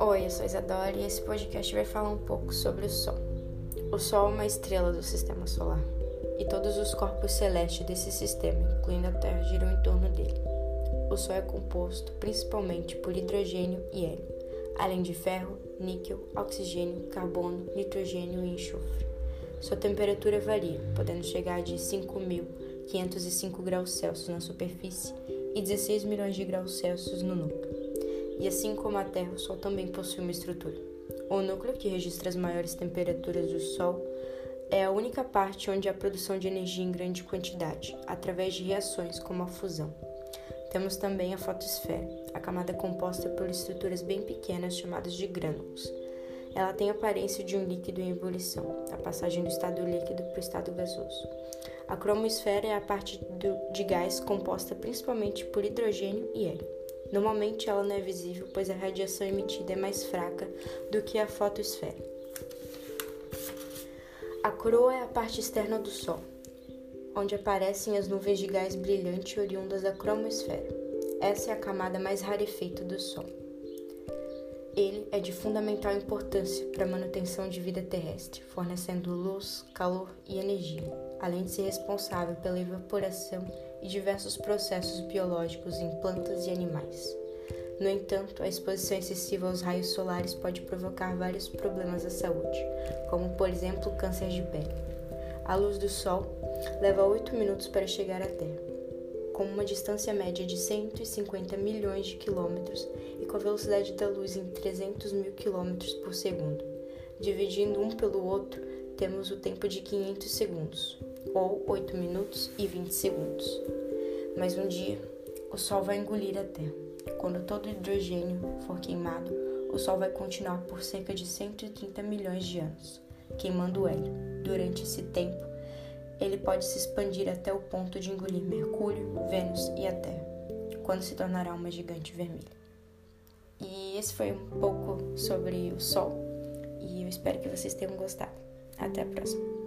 Oi, eu sou Isadora e esse podcast vai falar um pouco sobre o Sol. O Sol é uma estrela do sistema solar e todos os corpos celestes desse sistema, incluindo a Terra, giram em torno dele. O Sol é composto principalmente por hidrogênio e hélio, além de ferro, níquel, oxigênio, carbono, nitrogênio e enxofre. Sua temperatura varia, podendo chegar de 5.505 graus Celsius na superfície e 16 milhões de graus Celsius no núcleo. E assim como a Terra, o Sol também possui uma estrutura. O núcleo, que registra as maiores temperaturas do Sol, é a única parte onde há produção de energia em grande quantidade, através de reações como a fusão. Temos também a fotosfera, a camada composta por estruturas bem pequenas chamadas de grânulos. Ela tem a aparência de um líquido em ebulição, a passagem do estado líquido para o estado gasoso. A cromosfera é a parte do, de gás composta principalmente por hidrogênio e hélio. Normalmente ela não é visível, pois a radiação emitida é mais fraca do que a fotosfera. A coroa é a parte externa do Sol, onde aparecem as nuvens de gás brilhante oriundas da cromosfera. Essa é a camada mais rarefeita do Sol. Ele é de fundamental importância para a manutenção de vida terrestre, fornecendo luz, calor e energia, além de ser responsável pela evaporação e diversos processos biológicos em plantas e animais. No entanto, a exposição excessiva aos raios solares pode provocar vários problemas à saúde, como por exemplo câncer de pele. A luz do Sol leva 8 minutos para chegar à Terra com uma distância média de 150 milhões de quilômetros e com a velocidade da luz em 300 mil quilômetros por segundo. Dividindo um pelo outro, temos o tempo de 500 segundos, ou 8 minutos e 20 segundos. Mas um dia, o Sol vai engolir a Terra. Quando todo o hidrogênio for queimado, o Sol vai continuar por cerca de 130 milhões de anos, queimando o hélio. Durante esse tempo, ele pode se expandir até o ponto de engolir Mercúrio, Vênus e a Terra, quando se tornará uma gigante vermelha. E esse foi um pouco sobre o Sol, e eu espero que vocês tenham gostado. Até a próxima!